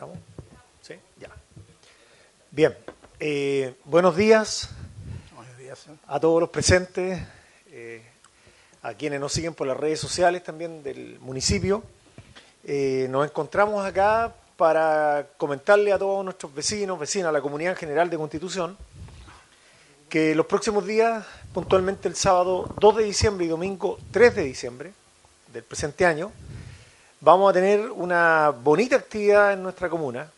¿Estamos? ¿Sí? Ya. Bien. Eh, buenos días a todos los presentes, eh, a quienes nos siguen por las redes sociales también del municipio. Eh, nos encontramos acá para comentarle a todos nuestros vecinos, vecinas, a la comunidad en general de Constitución, que los próximos días, puntualmente el sábado 2 de diciembre y domingo 3 de diciembre del presente año, vamos a tener una bonita actividad en nuestra comuna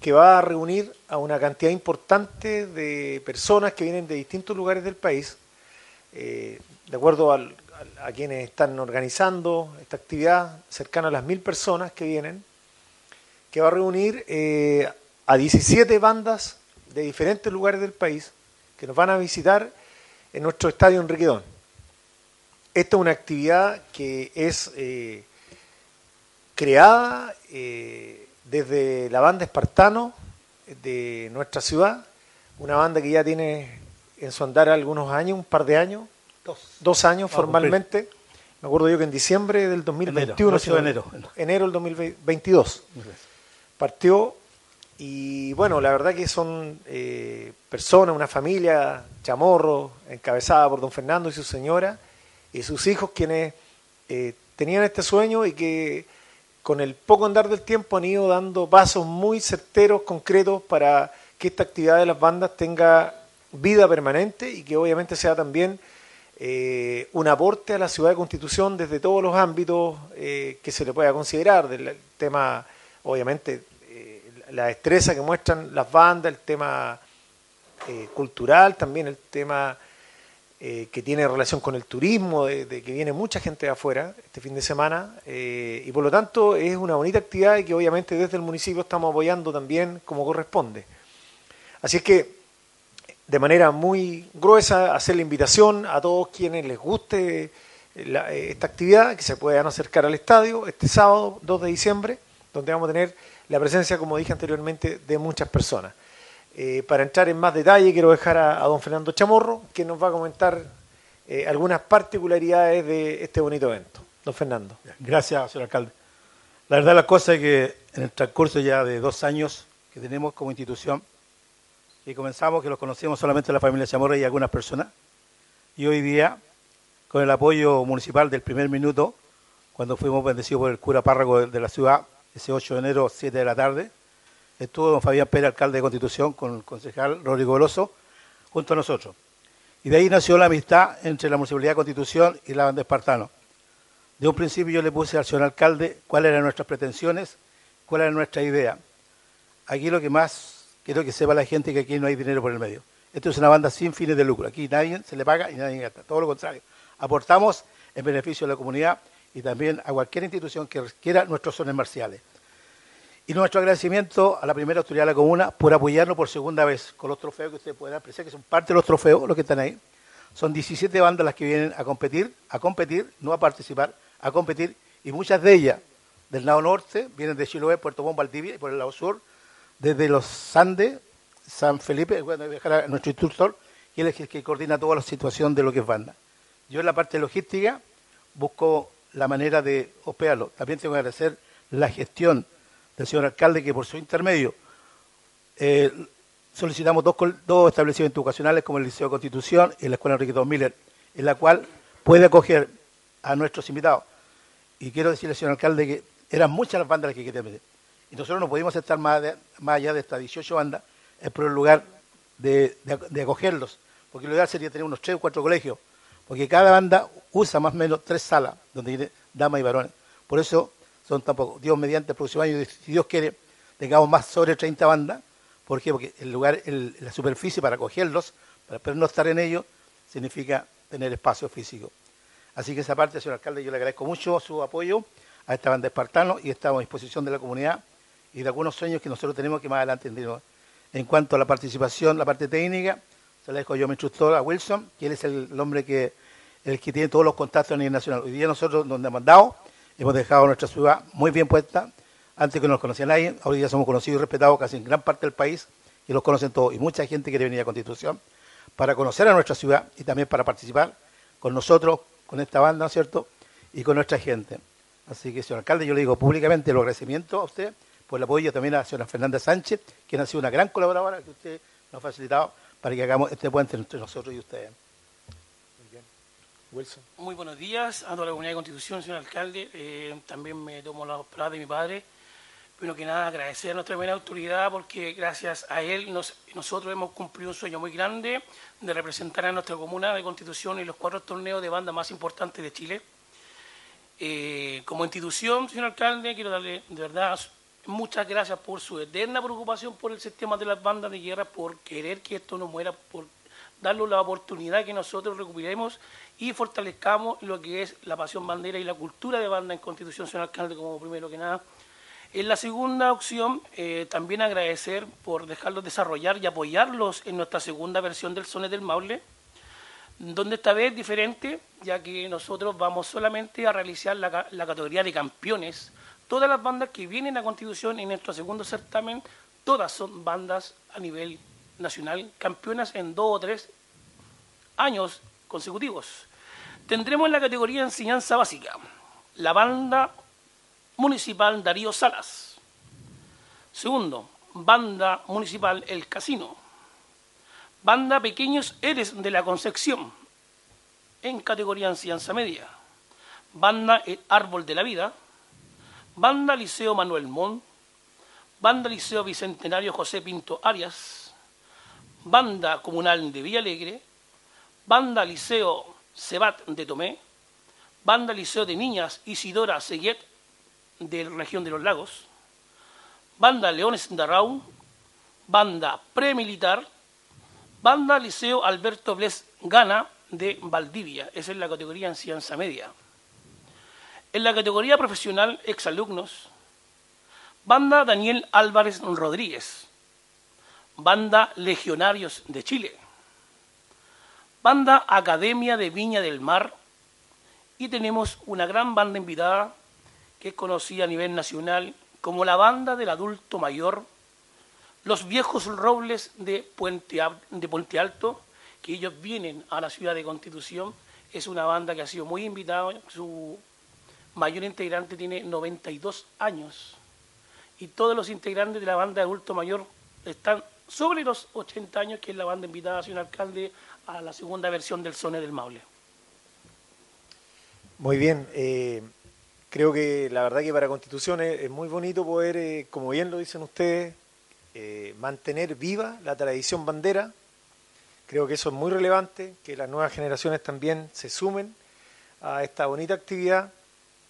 que va a reunir a una cantidad importante de personas que vienen de distintos lugares del país, eh, de acuerdo a quienes están organizando esta actividad, cercana a las mil personas que vienen, que va a reunir eh, a 17 bandas de diferentes lugares del país que nos van a visitar en nuestro estadio Enriquedón. Esta es una actividad que es eh, creada eh, desde la banda Espartano de nuestra ciudad, una banda que ya tiene en su andar algunos años, un par de años, dos, años formalmente. Me acuerdo yo que en diciembre del 2021, enero, enero. enero del 2022 partió y bueno, la verdad que son eh, personas, una familia, chamorro, encabezada por don Fernando y su señora, y sus hijos quienes eh, tenían este sueño y que con el poco andar del tiempo han ido dando pasos muy certeros, concretos, para que esta actividad de las bandas tenga vida permanente y que obviamente sea también eh, un aporte a la ciudad de Constitución desde todos los ámbitos que se le pueda considerar, del tema obviamente eh, la destreza que muestran las bandas, el tema eh, cultural, también el tema eh, que tiene relación con el turismo, de, que viene mucha gente de afuera este fin de semana, y por lo tanto es una bonita actividad y que obviamente desde el municipio estamos apoyando también como corresponde. Así es que de manera muy gruesa hacer la invitación a todos quienes les guste esta actividad, que se puedan acercar al estadio este sábado 2 de diciembre donde vamos a tener la presencia, como dije anteriormente, de muchas personas. Eh, para entrar en más detalle, quiero dejar a, don Fernando Chamorro, que nos va a comentar eh, algunas particularidades de este bonito evento. Don Fernando. Gracias, señor alcalde. La verdad, la cosa es que en el transcurso ya de dos años que tenemos como institución, y comenzamos, que los conocemos solamente la familia Chamorro y algunas personas, y hoy día, con el apoyo municipal del primer minuto, cuando fuimos bendecidos por el cura párroco de la ciudad, ese 8 de enero, 7 de la tarde. Estuvo don Fabián Pérez, alcalde de Constitución, con el concejal Rodrigo Veloso, junto a nosotros. Y de ahí nació la amistad entre la Municipalidad de Constitución y la banda Espartano. De un principio yo le puse al señor alcalde cuáles eran nuestras pretensiones, cuál era nuestra idea. Aquí lo que más quiero que sepa la gente que aquí no hay dinero por el medio. Esto es una banda sin fines de lucro. Aquí nadie se le paga y nadie gasta. Todo lo contrario. Aportamos en beneficio de la comunidad y también a cualquier institución que requiera nuestros sones marciales. Y nuestro agradecimiento a la primera autoridad de la comuna por apoyarnos por segunda vez con los trofeos que ustedes pueden apreciar, que son parte de los trofeos, los que están ahí. Son 17 bandas las que vienen a competir, a competir, no a participar, a competir, y muchas de ellas del lado norte vienen de Chiloé, Puerto Montt, Valdivia, y por el lado sur, desde los Andes, San Felipe, bueno, dejar a nuestro instructor, y él es el que coordina toda la situación de lo que es banda. Yo en la parte logística busco la manera de hospedarlo. También tengo que agradecer la gestión del señor alcalde que por su intermedio eh, solicitamos dos, dos establecimientos educacionales como el Liceo de Constitución y la Escuela Enrique Don Miller, en la cual puede acoger a nuestros invitados. Y quiero decirle, señor alcalde, que eran muchas las bandas las que querían meter. Y nosotros no podíamos estar más, más allá de estas 18 bandas, es el lugar de, de, acogerlos, porque lo ideal sería tener unos 3 o 4 colegios porque cada banda usa más o menos tres salas donde tiene damas y varones. Por eso son tampoco, Dios mediante el próximo año, si Dios quiere, tengamos más sobre 30 bandas. ¿Por qué? Porque el lugar, la superficie para acogerlos, para no estar en ellos, significa tener espacio físico. Así que esa parte, señor alcalde, yo le agradezco mucho su apoyo a esta banda espartano y estamos a disposición de la comunidad y de algunos sueños que nosotros tenemos que más adelante En cuanto a la participación, la parte técnica, se la dejo yo a mi instructor, a Wilson, que él es el, hombre que, el que tiene todos los contactos a nivel nacional. Hoy día nosotros, donde hemos mandado, hemos dejado nuestra ciudad muy bien puesta. Antes que no nos conocía nadie, hoy día somos conocidos y respetados casi en gran parte del país y los conocen todos. Y mucha gente quiere venir a Constitución para conocer a nuestra ciudad y también para participar con nosotros, con esta banda, ¿no es cierto? Y con nuestra gente. Así que, señor alcalde, yo le digo públicamente los agradecimientos a usted, por el apoyo también a la señora Fernanda Sánchez, quien ha sido una gran colaboradora que usted nos ha facilitado para que hagamos este puente entre nosotros y ustedes. Wilson. Muy buenos días a toda la comunidad de Constitución, señor alcalde. Eh, también me tomo la palabra de mi padre. Primero que nada, agradecer a nuestra primera autoridad porque gracias a él nosotros hemos cumplido un sueño muy grande de representar a nuestra comuna de Constitución en los cuatro torneos de banda más importantes de Chile. Eh, como institución, señor alcalde, quiero darle de verdad muchas gracias por su eterna preocupación por el sistema de las bandas de guerra, por querer que esto no muera, por darle la oportunidad que nosotros recuperemos y fortalezcamos lo que es la pasión bandera y la cultura de banda en Constitución, señor alcalde, como primero que nada. En la segunda opción, eh, también agradecer por dejarlos desarrollar y apoyarlos en nuestra segunda versión del Sones del Maule, donde esta vez es diferente, ya que nosotros vamos solamente a realizar la, la categoría de campeones. Todas las bandas que vienen a Constitución en nuestro segundo certamen, todas son bandas a nivel nacional, campeonas en dos o tres años consecutivos. Tendremos en la categoría enseñanza básica la banda municipal Darío Salas. Segundo, banda municipal El Casino. Banda Pequeños Eres de la Concepción, en categoría enseñanza media. Banda El Árbol de la Vida. Banda Liceo Manuel Mon. Banda Liceo Bicentenario José Pinto Arias. Banda Comunal de Villalegre. Banda Liceo Cebat de Tomé. Banda Liceo de Niñas Isidora Seguet de la región de los lagos, banda Leones de Arau, banda premilitar, banda Liceo Alberto Bles Gana de Valdivia, esa es la categoría enseñanza media. En la categoría profesional exalumnos, banda Daniel Álvarez Rodríguez, banda Legionarios de Chile, banda Academia de Viña del Mar. Y tenemos una gran banda invitada que es conocida a nivel nacional como la banda del adulto mayor, los viejos robles de Puente, Alto, que ellos vienen a la ciudad de Constitución, es una banda que ha sido muy invitada, su mayor integrante tiene 92 años. Y todos los integrantes de la banda de adulto mayor están sobre los 80 años, que es la banda invitada, señor alcalde, a la segunda versión del Sone del Maule. Muy bien. Eh, creo que la verdad que para Constitución es, muy bonito poder, eh, como bien lo dicen ustedes, eh, mantener viva la tradición bandera. Creo que eso es muy relevante, que las nuevas generaciones también se sumen a esta bonita actividad,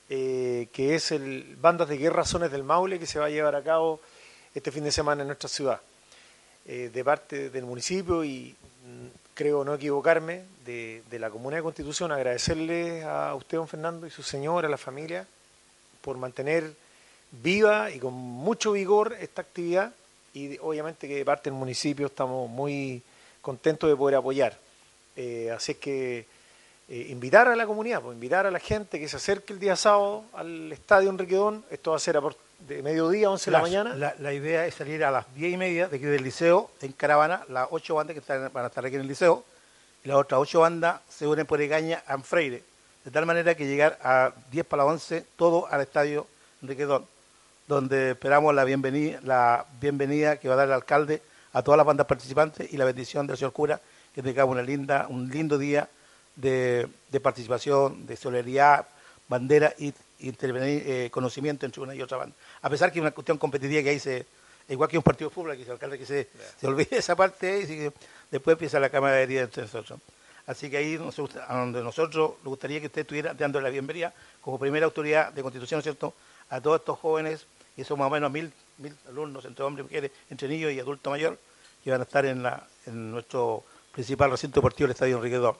eh, que es el Bandas de Guerra Zones del Maule, que se va a llevar a cabo este fin de semana en nuestra ciudad. De parte del municipio y mm, creo no equivocarme, de, de, la Comuna de Constitución, agradecerle a usted, don Fernando, y su señora, a la familia, por mantener viva y con mucho vigor esta actividad y obviamente que de parte del municipio estamos muy contentos de poder apoyar. Eh, así es que eh, invitar a la comunidad, pues, invitar a la gente que se acerque el día sábado al Estadio Enriquedón, esto va a ser a de mediodía, 11 de la mañana. La, idea es salir a las 10 y media de aquí del liceo en caravana, las ocho bandas que están, van a estar aquí en el liceo, y las otras ocho bandas se unen por Egaña a Freire. De tal manera que llegar a 10 para las 11, todo al estadio Enriquedón, donde esperamos la bienvenida, la bienvenida que va a dar el alcalde a todas las bandas participantes y la bendición del señor cura, que tengamos una linda, un lindo día de, participación, de solidaridad, bandera y intervenir eh, conocimiento entre una y otra banda. A pesar que es una cuestión competitiva que ahí se, igual que un partido de fútbol, que el alcalde que se, se olvide esa parte y después empieza la camaradería entre nosotros. Así que ahí a donde nosotros nos gustaría que usted estuviera dando la bienvenida como primera autoridad de Constitución, ¿cierto?, a todos estos jóvenes, y son más o menos mil, mil alumnos, entre hombres y mujeres, entre niños y adulto mayor, que van a estar en, la, en nuestro principal recinto deportivo, el Estadio Enrique II.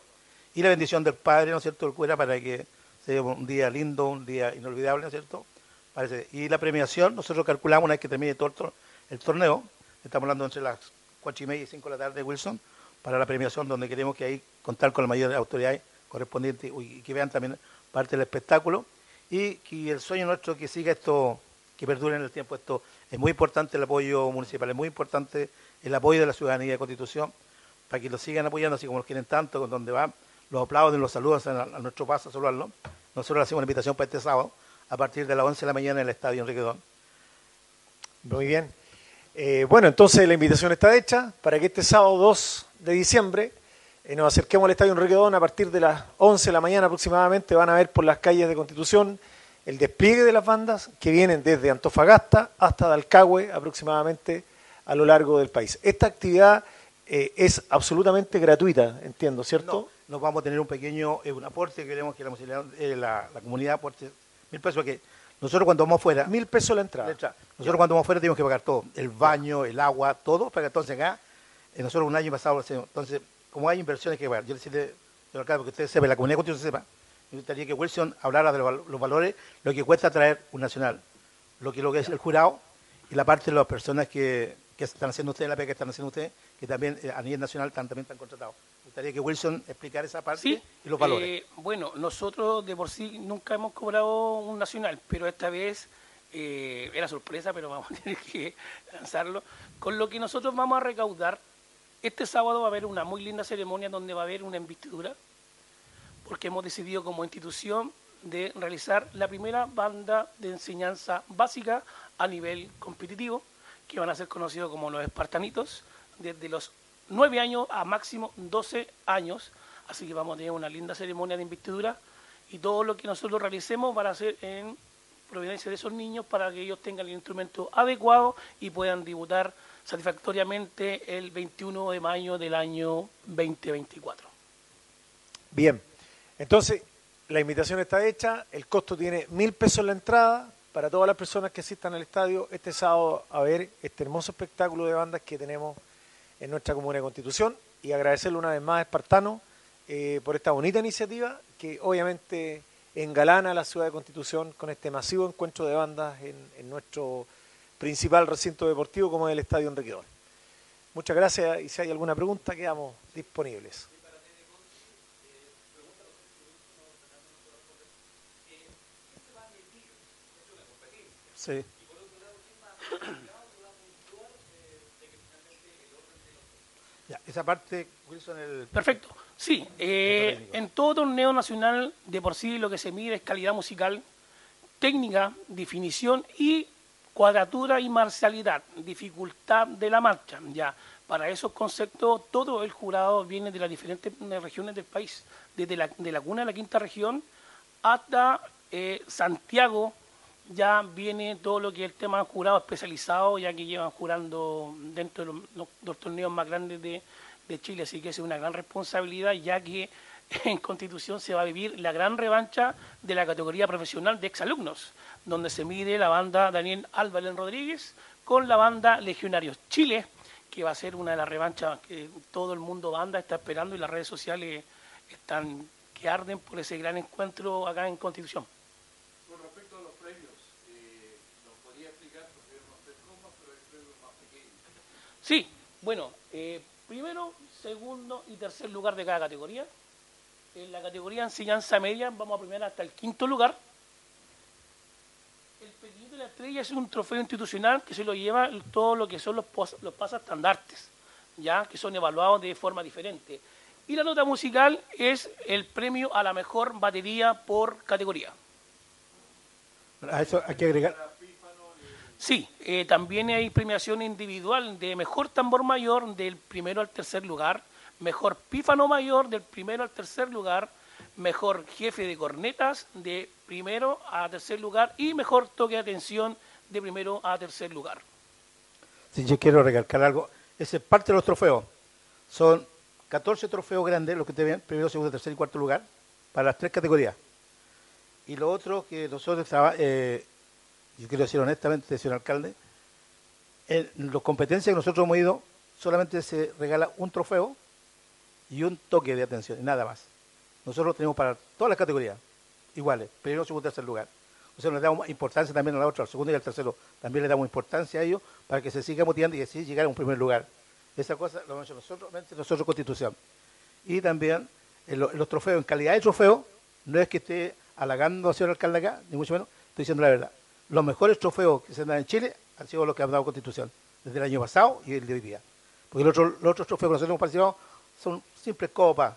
Y la bendición del Padre, ¿no es cierto?, el cura, para que un día lindo, un día inolvidable, ¿no es cierto? Parece. Y la premiación, nosotros calculamos una vez que termine todo el torneo, estamos hablando entre las cuatro y media y cinco de la tarde, Wilson, para la premiación, donde queremos que ahí contar con la mayor autoridad correspondiente y que vean también parte del espectáculo. Y que el sueño nuestro que siga esto, que perdure en el tiempo. Esto es muy importante el apoyo municipal, es muy importante el apoyo de la ciudadanía de Constitución, para que lo sigan apoyando así como los quieren tanto, con donde van, los aplauden, los saludan a, nuestro paso a saludarlo. Nosotros le hacemos una invitación para este sábado, a partir de las 11 de la mañana en el Estadio Enrique Don. Muy bien. Eh, bueno, entonces la invitación está hecha para que este sábado 2 de diciembre eh, nos acerquemos al Estadio Enrique Don a partir de las 11 de la mañana aproximadamente. Van a ver por las calles de Constitución el despliegue de las bandas que vienen desde Antofagasta hasta Dalcahue aproximadamente a lo largo del país. Esta actividad eh, es absolutamente gratuita, entiendo, ¿cierto? No, nos vamos a tener un pequeño un aporte, queremos que la, la, comunidad aporte mil pesos que nosotros cuando vamos fuera... Mil pesos la entrada. Nosotros cuando vamos fuera tenemos que pagar todo, el baño, el agua, todo, para que entonces acá, eh, nosotros un año pasado, entonces, como hay inversiones que pagar, yo le decirle, porque ustedes sepan, la comunidad contigo sepa, me gustaría que Wilson hablara de los valores, lo que cuesta traer un nacional, lo que, lo que es el jurado y la parte de las personas que, que están haciendo ustedes, la pega que están haciendo ustedes, que también eh, a nivel nacional también están contratados. Gustaría que Wilson explicara esa parte y los valores. Eh, bueno, nosotros de por sí nunca hemos cobrado un nacional, pero esta vez eh, era sorpresa, pero vamos a tener que lanzarlo. Con lo que nosotros vamos a recaudar, este sábado va a haber una muy linda ceremonia donde va a haber una investidura, porque hemos decidido como institución de realizar la primera banda de enseñanza básica a nivel competitivo que van a ser conocidos como los espartanitos, desde los 9 años a máximo 12 años. Así que vamos a tener una linda ceremonia de investidura y todo lo que nosotros realicemos va a ser en providencia de esos niños para que ellos tengan el instrumento adecuado y puedan debutar satisfactoriamente el 21 de mayo del año 2024. Bien, entonces la invitación está hecha, el costo tiene mil pesos la entrada, para todas las personas que asistan al estadio este sábado a ver este hermoso espectáculo de bandas que tenemos en nuestra Comuna de Constitución y agradecerle una vez más a Espartano eh, por esta bonita iniciativa que obviamente engalana la ciudad de Constitución con este masivo encuentro de bandas en, nuestro principal recinto deportivo como es el Estadio Enriquedor. Muchas gracias y si hay alguna pregunta quedamos disponibles. Sí. Ya, esa parte, Wilson, el... Perfecto. Sí, eh, en todo torneo nacional de por sí lo que se mide es calidad musical, técnica, definición y cuadratura y marcialidad, dificultad de la marcha. Ya, para esos conceptos todo el jurado viene de las diferentes regiones del país, desde la, de la cuna de la quinta región hasta eh, Santiago, ya viene todo lo que es el tema jurado especializado, ya que llevan jurando dentro de los, torneos más grandes de, Chile, así que es una gran responsabilidad, ya que en Constitución se va a vivir la gran revancha de la categoría profesional de exalumnos, donde se mide la banda Daniel Álvarez Rodríguez con la banda Legionarios Chile, que va a ser una de las revanchas que todo el mundo banda está esperando y las redes sociales están que arden por ese gran encuentro acá en Constitución. Sí, bueno, eh, primero, segundo y tercer lugar de cada categoría. En la categoría enseñanza media vamos a primero hasta el quinto lugar. El pequeñito de la estrella es un trofeo institucional que se lo lleva todo lo que son los, los pasastandartes, ya que son evaluados de forma diferente. Y la nota musical es el premio a la mejor batería por categoría. A eso hay que agregar Sí, eh, también hay premiación individual de mejor tambor mayor del primero al tercer lugar, mejor pífano mayor del primero al tercer lugar, mejor jefe de cornetas de primero a tercer lugar y mejor toque de atención de primero a tercer lugar. Sí, yo quiero recalcar algo. Ese es parte de los trofeos. Son 14 trofeos grandes, los que te ven, primero, segundo, tercer y cuarto lugar, para las tres categorías. Y lo otro que nosotros eh, yo quiero decir honestamente, señor alcalde, en las competencias que nosotros hemos ido, solamente se regala un trofeo y un toque de atención, y nada más. Nosotros tenemos para todas las categorías iguales, primero, segundo, tercer lugar. O sea, le damos importancia también a la otra, al segundo y al tercero. También le damos importancia a ellos para que se siga motivando y así llegar a un primer lugar. Esa cosa lo hemos hecho nosotros, nosotros Constitución. Y también en, los trofeos, en calidad de trofeo, no es que esté halagando al señor alcalde acá, ni mucho menos, estoy diciendo la verdad los mejores trofeos que se dan en Chile han sido los que ha dado Constitución, desde el año pasado y el de hoy día. Porque los otros, trofeos que nosotros hemos participado son simples copas,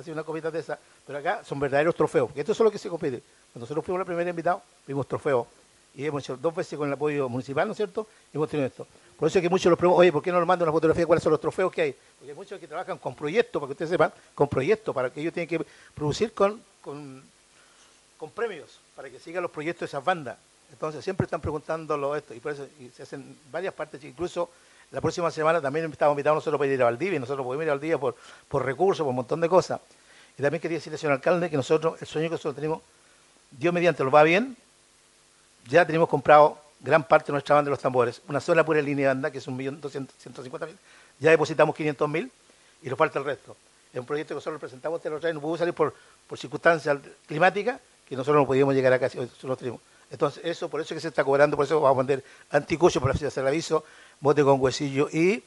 así una copita de esa, pero acá son verdaderos trofeos, porque esto es lo que se compite. Cuando nosotros fuimos los primeros invitados, vimos trofeos, y hemos hecho dos veces con el apoyo municipal, ¿no es cierto? Y hemos tenido esto. Por eso es que muchos los preguntan, oye, ¿por qué no nos mandan una fotografía de cuáles son los trofeos que hay? Porque hay muchos que trabajan con proyectos, para que ustedes sepan, con proyectos, para que ellos tienen que producir con, con, con premios, para que sigan los proyectos de esas bandas. Entonces siempre están preguntándolo esto, y por eso y se hacen varias partes, incluso la próxima semana también estamos invitados nosotros para ir a Valdivia, y nosotros podemos ir a Valdivia por, por recursos, por un montón de cosas. Y también quería decirle, señor alcalde, que nosotros, el sueño que nosotros tenemos, Dios mediante lo va bien, ya tenemos comprado gran parte de nuestra banda de los tambores, una sola pura línea de banda, que es un millón mil, ya depositamos 500.000 y nos falta el resto. Es un proyecto que nosotros presentamos este otro no pudo salir por, por circunstancias climáticas, que nosotros no podíamos llegar a casi, nosotros tenemos. Entonces, eso, por eso es que se está cobrando, por eso vamos a poner anticucho para hacer el aviso, bote con huesillo y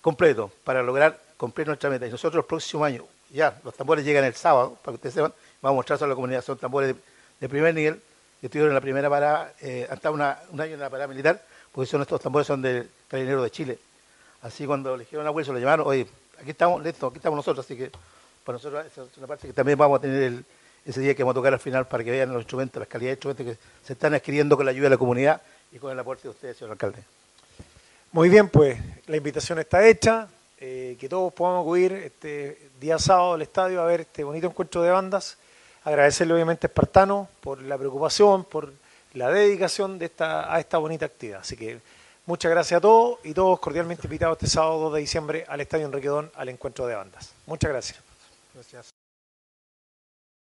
completo, para lograr cumplir nuestra meta. Y nosotros el próximo año, ya, los tambores llegan el sábado, para que ustedes sepan, vamos a mostrar a la comunidad, son tambores de, primer nivel, que estuvieron en la primera parada, eh, hasta una, un año en la parada militar, porque son estos tambores son del Carabinero de Chile. Así cuando le dijeron a Wilson, lo llamaron, oye, aquí estamos, listo, aquí estamos nosotros, así que para nosotros es una parte que también vamos a tener el, ese día que vamos a tocar al final para que vean los instrumentos, las calidades de instrumentos que se están adquiriendo con la ayuda de la comunidad y con el aporte de ustedes, señor alcalde. Muy bien, pues la invitación está hecha, eh, que todos podamos acudir este día sábado al estadio a ver este bonito encuentro de bandas. Agradecerle obviamente a Espartano por la preocupación, por la dedicación de esta, a esta bonita actividad. Así que muchas gracias a todos y todos cordialmente invitados este sábado 2 de diciembre al Estadio Enriquedón al encuentro de bandas. Muchas gracias. Gracias.